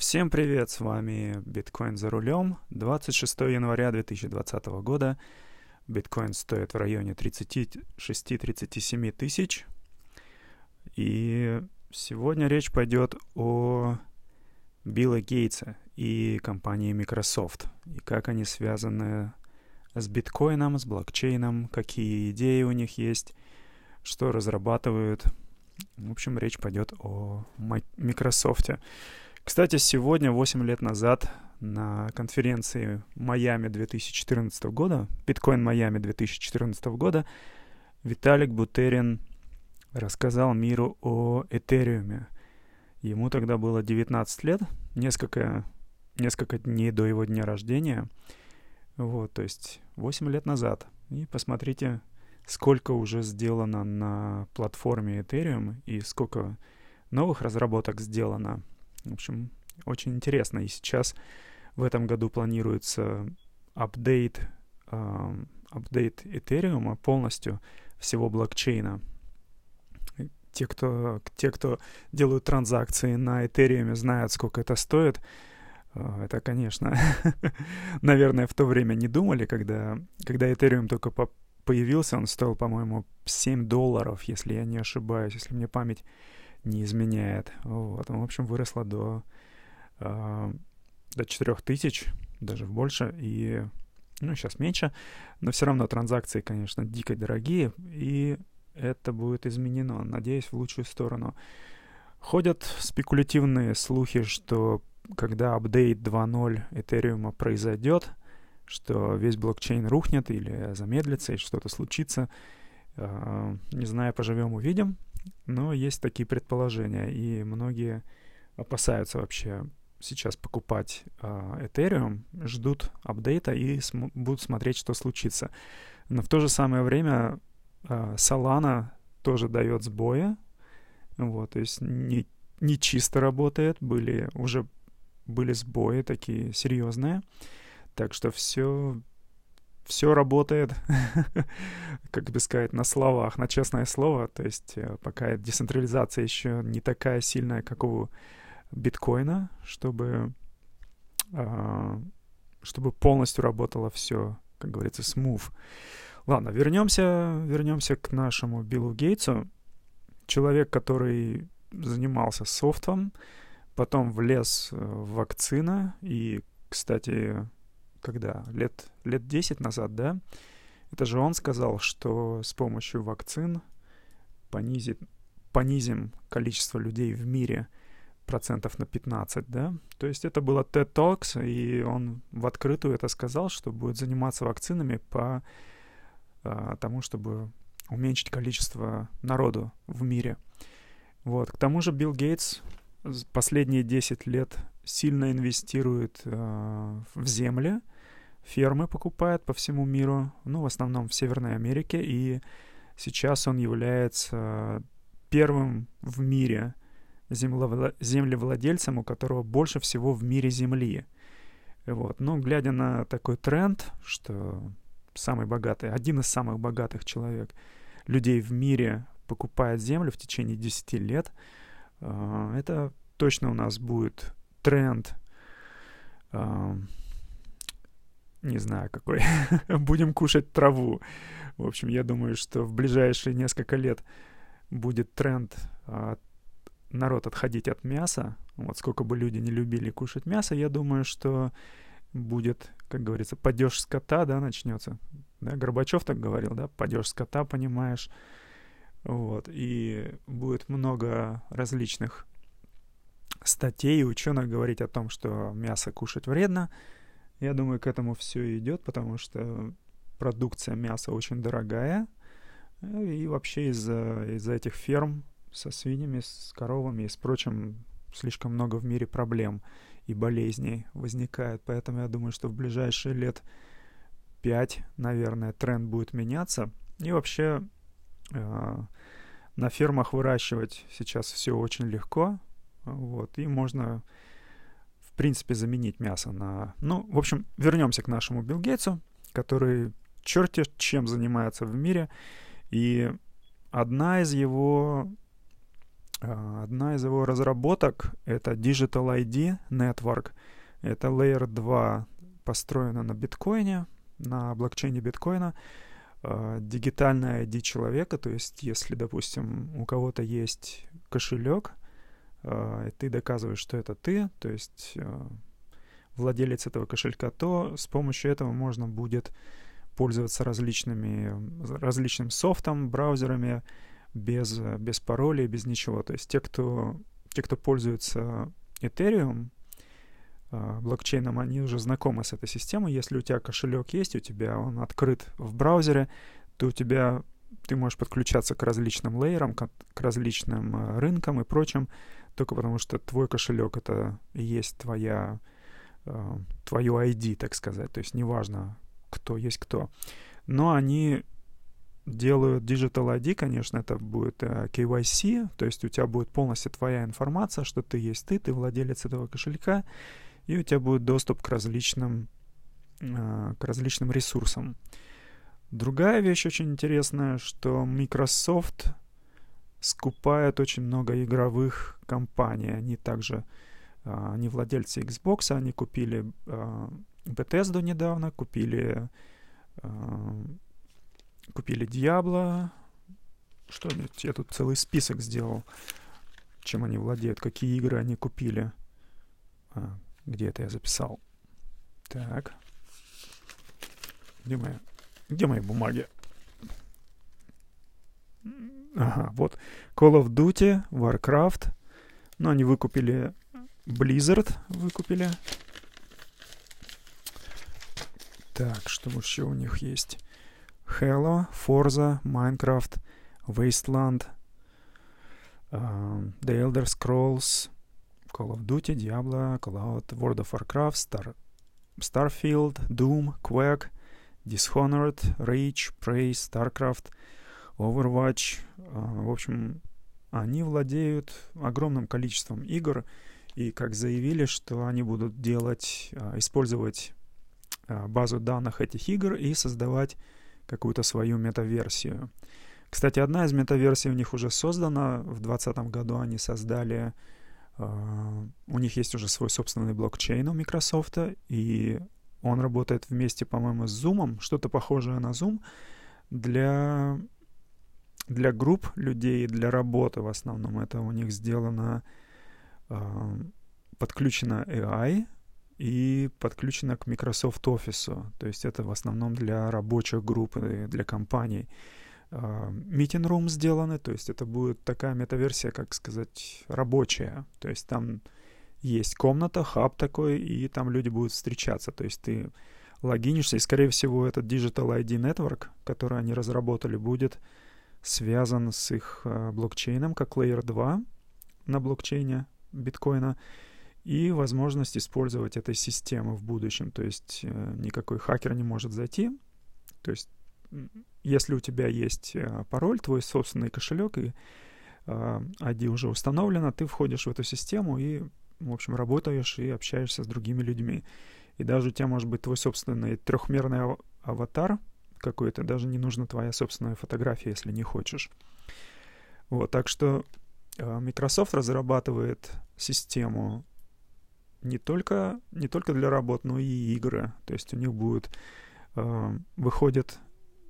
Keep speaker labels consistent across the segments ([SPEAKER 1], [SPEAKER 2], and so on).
[SPEAKER 1] Всем привет, с вами Биткоин за рулем. 26 января 2020 года. Биткоин стоит в районе 36-37 тысяч. И сегодня речь пойдет о Билла Гейтса и компании Microsoft. И как они связаны с биткоином, с блокчейном, какие идеи у них есть, что разрабатывают. В общем, речь пойдет о Microsoft. Кстати, сегодня, 8 лет назад, на конференции Майами 2014 года, Биткоин Майами 2014 года, Виталик Бутерин рассказал миру о Этериуме. Ему тогда было 19 лет, несколько, несколько дней до его дня рождения. Вот, то есть 8 лет назад. И посмотрите, сколько уже сделано на платформе Ethereum и сколько новых разработок сделано. В общем, очень интересно. И сейчас в этом году планируется апдейт, э, апдейт Ethereum полностью всего блокчейна. Те кто, те, кто делают транзакции на Ethereum, знают, сколько это стоит. А, это, конечно, наверное, в то время не думали, когда, когда Ethereum только по появился, он стоил, по-моему, 7 долларов, если я не ошибаюсь, если мне память не изменяет. Вот. в общем, выросла до, э, до 4000, даже больше, и ну, сейчас меньше, но все равно транзакции, конечно, дико дорогие, и это будет изменено, надеюсь, в лучшую сторону. Ходят спекулятивные слухи, что когда апдейт 2.0 Этериума произойдет, что весь блокчейн рухнет или замедлится, и что-то случится. А, не знаю, поживем, увидим. Но есть такие предположения, и многие опасаются вообще сейчас покупать э, Ethereum, ждут апдейта и см- будут смотреть, что случится. Но в то же самое время э, Solana тоже дает сбои, вот, то есть не, не чисто работает, были уже были сбои такие серьезные, так что все все работает, как бы сказать, на словах, на честное слово. То есть э, пока децентрализация еще не такая сильная, как у биткоина, чтобы, а, чтобы полностью работало все, как говорится, smooth. Ладно, вернемся, вернемся к нашему Биллу Гейтсу. Человек, который занимался софтом, потом влез э, в вакцина и, кстати, когда? Лет, лет 10 назад, да? Это же он сказал, что с помощью вакцин понизит, понизим количество людей в мире процентов на 15, да? То есть это было TED Talks, и он в открытую это сказал, что будет заниматься вакцинами по а, тому, чтобы уменьшить количество народу в мире. Вот. К тому же Билл Гейтс последние 10 лет сильно инвестирует э, в земли, фермы покупает по всему миру, ну, в основном в Северной Америке, и сейчас он является первым в мире землевладельцем, у которого больше всего в мире земли. Вот. Ну, глядя на такой тренд, что самый богатый, один из самых богатых человек, людей в мире покупает землю в течение 10 лет, э, это точно у нас будет тренд не знаю какой, будем кушать траву. В общем, я думаю, что в ближайшие несколько лет будет тренд а, народ отходить от мяса. Вот сколько бы люди не любили кушать мясо, я думаю, что будет, как говорится, падеж скота, да, начнется. Да, Горбачев так говорил, да, падеж скота, понимаешь. Вот, и будет много различных статей ученых говорить о том, что мясо кушать вредно, я думаю, к этому все идет, потому что продукция мяса очень дорогая. И вообще из-за из этих ферм со свиньями, с коровами и с прочим слишком много в мире проблем и болезней возникает. Поэтому я думаю, что в ближайшие лет пять, наверное, тренд будет меняться. И вообще э, на фермах выращивать сейчас все очень легко. Вот, и можно принципе, заменить мясо на... Ну, в общем, вернемся к нашему Билл Гейтсу, который черти чем занимается в мире. И одна из его А, одна из его разработок — это Digital ID Network. Это Layer 2, построена на биткоине, на блокчейне биткоина. А, дигитальная ID человека, то есть если, допустим, у кого-то есть кошелек, ты доказываешь, что это ты, то есть владелец этого кошелька, то с помощью этого можно будет пользоваться различными, различным софтом, браузерами, без, без паролей, без ничего. То есть те, кто, те, кто пользуется Ethereum, а, блокчейном, они уже знакомы с этой системой. Если у тебя кошелек есть, у тебя он открыт в браузере, то у тебя ты можешь подключаться к различным лейерам, к, к различным а, рынкам и прочим, только потому что твой кошелек это и есть твоя, а, твою ID, так сказать. То есть неважно, кто есть кто. Но они делают Digital ID, конечно, это будет э, KYC, то есть у тебя будет полностью твоя информация, что ты есть ты, ты владелец этого кошелька, и у тебя будет доступ к различным, uh, к различным ресурсам. Другая вещь очень интересная, что Microsoft скупает очень много игровых компаний. Они также, uh, они владельцы Xbox, они купили uh, Bethesda недавно, купили uh, Купили Диабло. Что я тут целый список сделал, чем они владеют, какие игры они купили. А, где это я записал? Так. Где мои, где мои бумаги? Ага, вот. Call of Duty, Warcraft. Ну, они выкупили Blizzard, выкупили. Так, что еще у них есть? Halo, Forza, Minecraft, Wasteland, uh, The Elder Scrolls, Call of Duty, Diablo, Cloud, World of Warcraft, Star, Starfield, Doom, Quake, Dishonored, Rage, Prey, StarCraft, Overwatch. Uh, в общем, они владеют огромным количеством игр, и как заявили, что они будут делать, uh, использовать uh, базу данных этих игр и создавать какую-то свою метаверсию. Кстати, одна из метаверсий у них уже создана. В 2020 году они создали... У них есть уже свой собственный блокчейн у Microsoft, и он работает вместе, по-моему, с Zoom, что-то похожее на Zoom, для, для групп людей, для работы в основном. Это у них сделано, uh, подключено AI, и подключена к Microsoft Office. То есть это в основном для рабочих групп, для компаний. Meeting Room сделаны, то есть это будет такая метаверсия, как сказать, рабочая. То есть там есть комната, хаб такой, и там люди будут встречаться. То есть ты логинишься, и, скорее всего, этот Digital ID Network, который они разработали, будет связан с их а, блокчейном, как Layer 2 на блокчейне биткоина, и возможность использовать этой системы в будущем. То есть э, никакой хакер не может зайти. То есть если у тебя есть э, пароль, твой собственный кошелек и ID э, уже установлено, ты входишь в эту систему и, в общем, работаешь и общаешься с другими людьми. И даже у тебя может быть твой собственный трехмерный аватар какой-то, даже не нужна твоя собственная фотография, если не хочешь. Вот, так что Microsoft разрабатывает систему не только, не только для работ, но и игры. То есть у них будет... Э, выходит...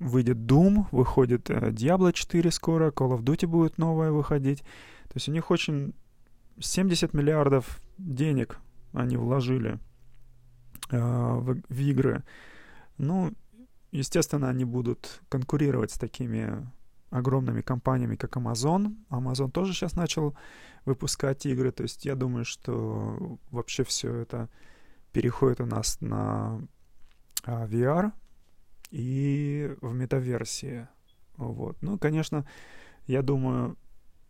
[SPEAKER 1] Выйдет Doom, выходит э, Diablo 4 скоро, Call of Duty будет новая выходить. То есть у них очень 70 миллиардов денег они вложили э, в, в игры. Ну, естественно, они будут конкурировать с такими огромными компаниями, как Amazon. Amazon тоже сейчас начал выпускать игры. То есть я думаю, что вообще все это переходит у нас на а, VR и в метаверсии. Вот. Ну, конечно, я думаю,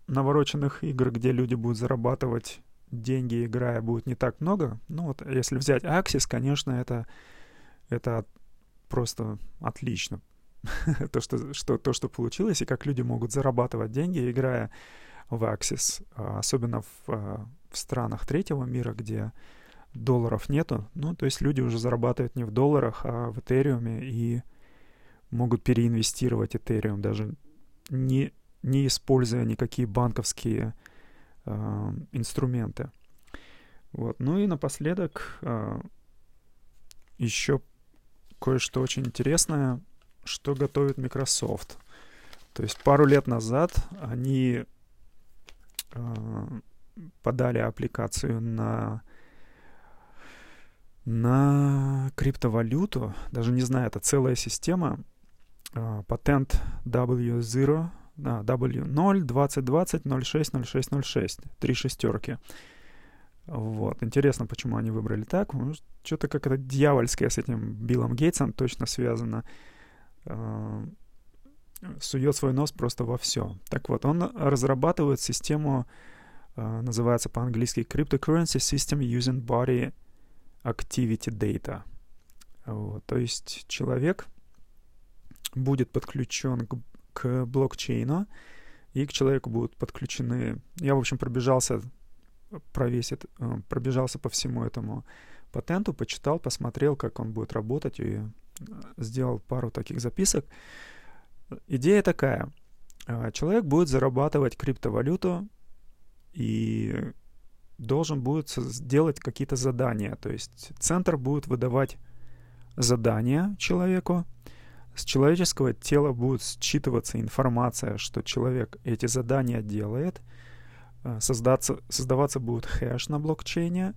[SPEAKER 1] навороченных игр, где люди будут зарабатывать деньги, играя, будет не так много. Ну, вот если взять Axis, конечно, это, это просто отлично. то, что, что, то, что получилось, и как люди могут зарабатывать деньги, играя в Axis, а, особенно в, а, в странах третьего мира, где долларов нету. Ну, то есть люди уже зарабатывают не в долларах, а в Ethereum и могут переинвестировать Ethereum, даже не, не используя никакие банковские э, инструменты. Вот. Ну и напоследок э, еще кое-что очень интересное, что готовит Microsoft. То есть пару лет назад они э, подали аппликацию на на криптовалюту, даже не знаю, это целая система, э, патент W0, да, W0 2020 06 06 06, три шестерки. Вот. Интересно, почему они выбрали так. Ну, что-то как-то дьявольское с этим Биллом Гейтсом точно связано. Э, сует свой нос просто во все. Так вот, он разрабатывает систему, э, называется по-английски Cryptocurrency System Using Body Activity Data. Вот. То есть человек будет подключен к, к блокчейну, и к человеку будут подключены... Я, в общем, пробежался про весь это, э, пробежался по всему этому патенту, почитал, посмотрел, как он будет работать, и э, сделал пару таких записок. Идея такая. Э, человек будет зарабатывать криптовалюту и должен будет сделать какие-то задания. То есть центр будет выдавать задания человеку, с человеческого тела будет считываться информация, что человек эти задания делает — создаться, создаваться будет хэш на блокчейне,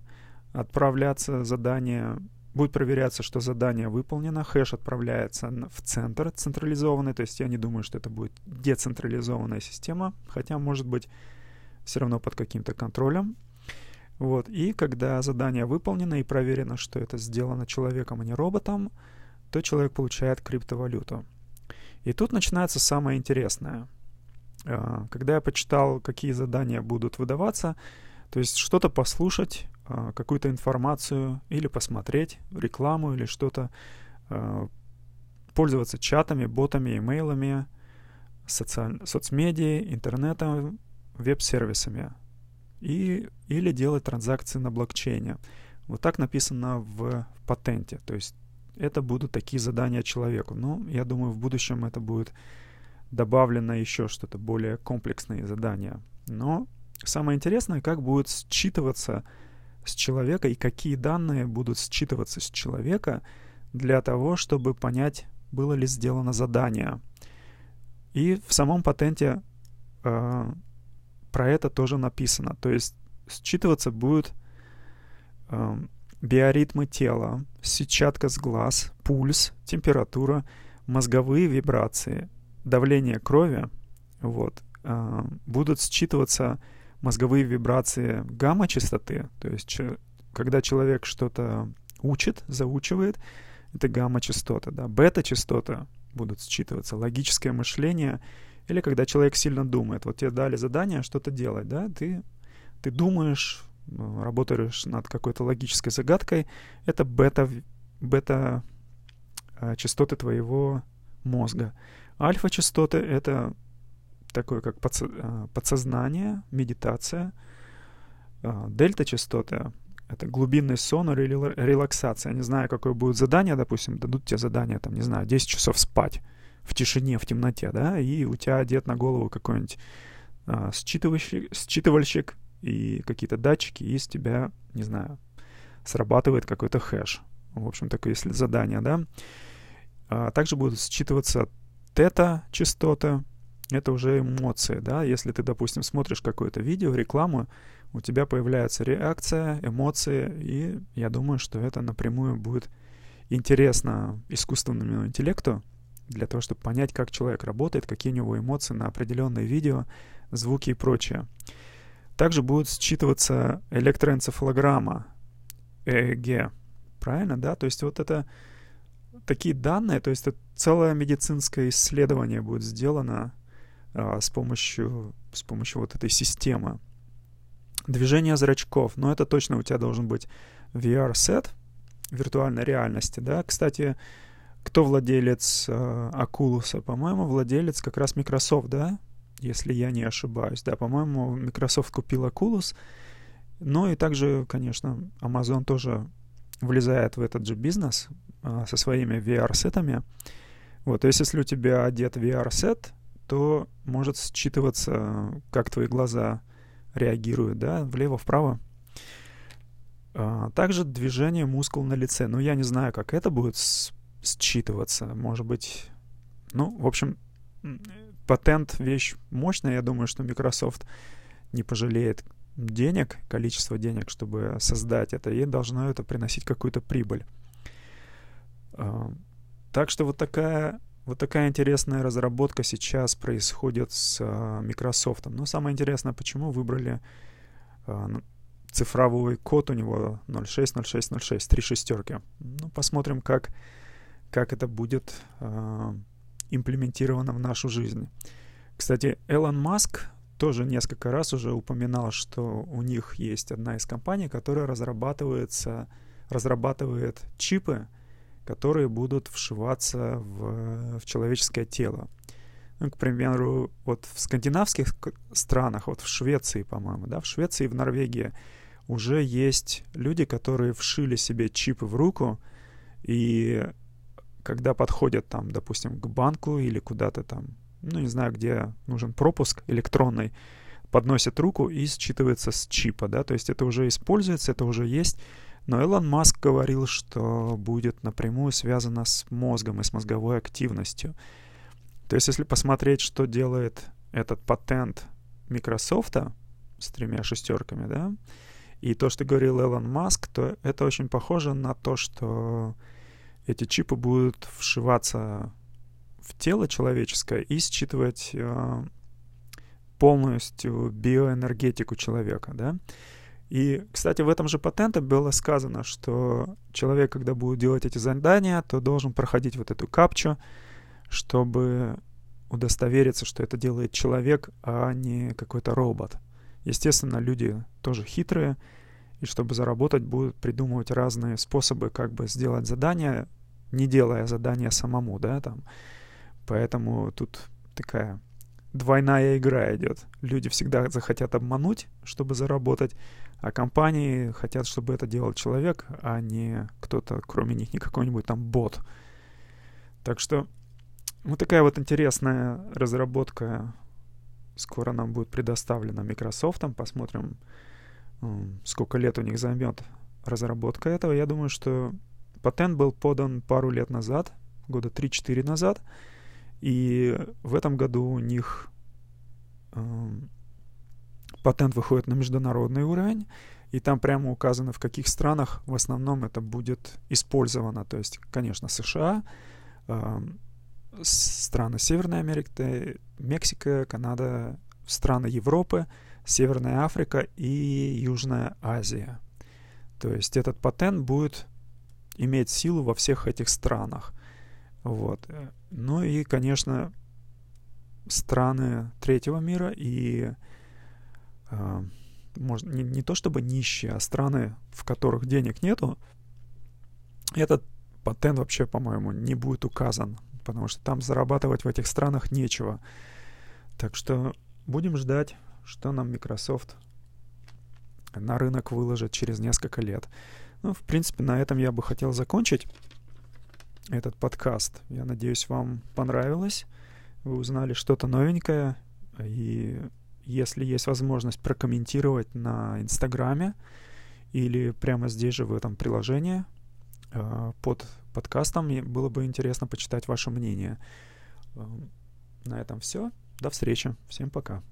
[SPEAKER 1] отправляться задание, будет проверяться, что задание выполнено, хэш отправляется в центр централизованный, то есть я не думаю, что это будет децентрализованная система, хотя может быть все равно под каким-то контролем. Вот. И когда задание выполнено и проверено, что это сделано человеком, а не роботом, то человек получает криптовалюту. И тут начинается самое интересное — когда я почитал, какие задания будут выдаваться, то есть что-то послушать, а, какую-то информацию или посмотреть рекламу или что-то, а, пользоваться чатами, ботами, имейлами, социаль... соцмедией, интернетом, веб-сервисами и, или делать транзакции на блокчейне. Вот так написано в патенте. То есть это будут такие задания человеку. Но я думаю, в будущем это будет добавлено еще что-то более комплексные задания. Но самое интересное, как будет считываться с человека и какие данные будут считываться с человека для того, чтобы понять, было ли сделано задание. И в самом патенте э, про это тоже написано. То есть считываться будут э, биоритмы тела, сетчатка с глаз, пульс, температура, мозговые вибрации, давление крови, вот, э, будут считываться мозговые вибрации гамма-частоты, то есть когда человек что-то учит, заучивает, это гамма-частота, да, бета-частота будут считываться, логическое мышление, или когда человек сильно думает. Вот тебе дали задание что-то делать, да, ты, ты думаешь, работаешь над какой-то логической загадкой, это бета, бета э, частоты твоего мозга. Альфа-частоты — это такое как а, подсознание, медитация. А, дельта-частоты — это глубинный сон или релаксация. Не знаю, какое будет задание, допустим, дадут тебе задание, там, не знаю, 10 часов спать в тишине, в темноте, да, и у тебя одет на голову какой-нибудь а, считывальщик, считывальщик и какие-то датчики, и из тебя, не знаю, срабатывает какой-то хэш. В общем, такое если задание, да. А также будут считываться тета-частота — это уже эмоции, да, если ты, допустим, смотришь какое-то видео, рекламу, у тебя появляется реакция, эмоции, и я думаю, что это напрямую будет интересно искусственному интеллекту для того, чтобы понять, как человек работает, какие у него эмоции на определенные видео, звуки и прочее. Также будет считываться электроэнцефалограмма, ЭЭГ, правильно, да? То есть вот это такие данные, то есть это целое медицинское исследование будет сделано а, с помощью с помощью вот этой системы. Движение зрачков, но это точно у тебя должен быть VR-сет виртуальной реальности, да. Кстати, кто владелец э? По-моему, владелец как раз Microsoft, да? Если я не ошибаюсь. Да, по-моему, Microsoft купил Oculus. Ну и также, конечно, Amazon тоже влезает в этот же бизнес со своими VR-сетами. Вот, то есть если у тебя одет VR-сет, то может считываться, как твои глаза реагирует, да, влево-вправо. А, также движение мускул на лице. Ну, я не знаю, как это будет считываться. Может быть, ну, в общем, патент — вещь мощная. Я думаю, что Microsoft не пожалеет денег, количество денег, чтобы создать это, и должно это приносить какую-то прибыль. А, так что вот такая, вот такая интересная разработка сейчас происходит с а, Microsoft. Но самое интересное, почему выбрали а, цифровой код у него 060606, три шестерки. Ну, посмотрим, как, как это будет имплементировано в нашу жизнь. Кстати, Элон Маск тоже несколько раз уже упоминал, что у них есть одна из компаний, которая разрабатывается, разрабатывает чипы, которые будут вшиваться в, в человеческое тело. Ну, к примеру, вот в скандинавских странах, вот в Швеции, по-моему, да, в Швеции и в Норвегии уже есть люди, которые вшили себе чипы в руку, и когда подходят там, допустим, к банку или куда-то там ну, не знаю, где нужен пропуск электронный, подносит руку и считывается с чипа, да, то есть это уже используется, это уже есть, но Илон Маск говорил, что будет напрямую связано с мозгом и с мозговой активностью. То есть если посмотреть, что делает этот патент Microsoft с тремя шестерками, да, и то, что говорил Илон Маск, то это очень похоже на то, что эти чипы будут вшиваться в тело человеческое и считывать э, полностью биоэнергетику человека, да. И, кстати, в этом же патенте было сказано, что человек, когда будет делать эти задания, то должен проходить вот эту капчу, чтобы удостовериться, что это делает человек, а не какой-то робот. Естественно, люди тоже хитрые, и чтобы заработать, будут придумывать разные способы, как бы сделать задание, не делая задание самому, да, там, Поэтому тут такая двойная игра идет. Люди всегда захотят обмануть, чтобы заработать, а компании хотят, чтобы это делал человек, а не кто-то, кроме них, не какой-нибудь там бот. Так что вот такая вот интересная разработка скоро нам будет предоставлена Microsoft. Посмотрим, сколько лет у них займет разработка этого. Я думаю, что патент был подан пару лет назад, года 3-4 назад. И в этом году у них э, патент выходит на международный уровень, и там прямо указано, в каких странах в основном это будет использовано. То есть, конечно, США, э, страны Северной Америки, Мексика, Канада, страны Европы, Северная Африка и Южная Азия. То есть этот патент будет иметь силу во всех этих странах. Вот. Ну и, конечно, страны третьего мира и э, может, не, не то чтобы нищие, а страны, в которых денег нету, этот патент вообще, по-моему, не будет указан, потому что там зарабатывать в этих странах нечего. Так что будем ждать, что нам Microsoft на рынок выложит через несколько лет. Ну, в принципе, на этом я бы хотел закончить этот подкаст. Я надеюсь, вам понравилось. Вы узнали что-то новенькое. И если есть возможность прокомментировать на Инстаграме или прямо здесь же в этом приложении э, под подкастом, было бы интересно почитать ваше мнение. Э, на этом все. До встречи. Всем пока.